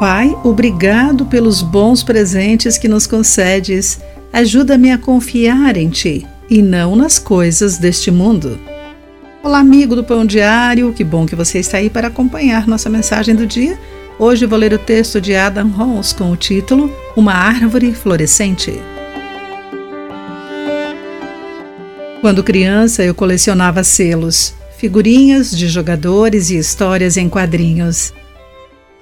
Pai, obrigado pelos bons presentes que nos concedes. Ajuda-me a confiar em Ti e não nas coisas deste mundo. Olá, amigo do Pão Diário, que bom que você está aí para acompanhar nossa mensagem do dia. Hoje vou ler o texto de Adam Holmes com o título Uma Árvore Florescente. Quando criança, eu colecionava selos, figurinhas de jogadores e histórias em quadrinhos.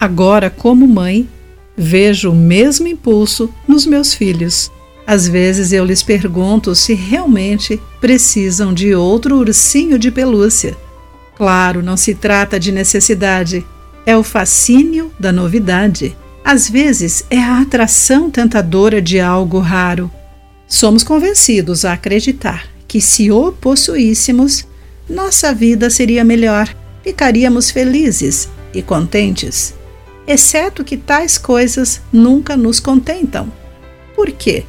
Agora, como mãe, vejo o mesmo impulso nos meus filhos. Às vezes eu lhes pergunto se realmente precisam de outro ursinho de pelúcia. Claro, não se trata de necessidade, é o fascínio da novidade. Às vezes é a atração tentadora de algo raro. Somos convencidos a acreditar que, se o possuíssemos, nossa vida seria melhor, ficaríamos felizes e contentes exceto que tais coisas nunca nos contentam. Por quê?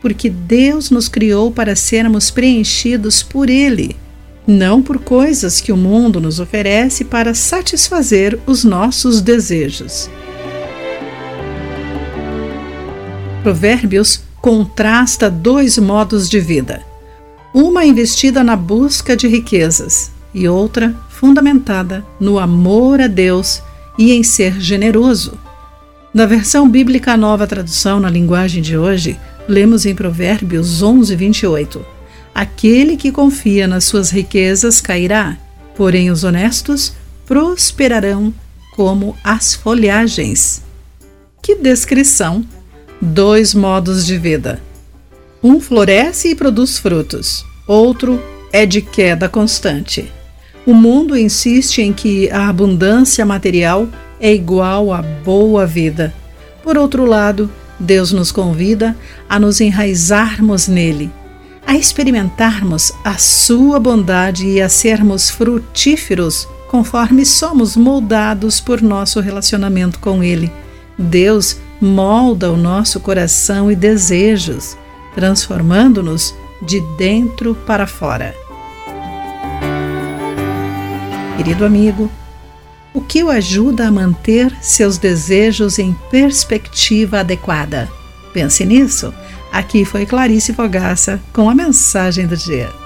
Porque Deus nos criou para sermos preenchidos por Ele, não por coisas que o mundo nos oferece para satisfazer os nossos desejos. Provérbios contrasta dois modos de vida: uma investida na busca de riquezas e outra fundamentada no amor a Deus e em ser generoso. Na versão bíblica Nova Tradução, na linguagem de hoje, lemos em Provérbios 11, 28: Aquele que confia nas suas riquezas cairá, porém os honestos prosperarão como as folhagens. Que descrição! Dois modos de vida. Um floresce e produz frutos, outro é de queda constante. O mundo insiste em que a abundância material é igual à boa vida. Por outro lado, Deus nos convida a nos enraizarmos nele, a experimentarmos a sua bondade e a sermos frutíferos conforme somos moldados por nosso relacionamento com ele. Deus molda o nosso coração e desejos, transformando-nos de dentro para fora. Querido amigo, o que o ajuda a manter seus desejos em perspectiva adequada? Pense nisso. Aqui foi Clarice Fogaça com a mensagem do dia.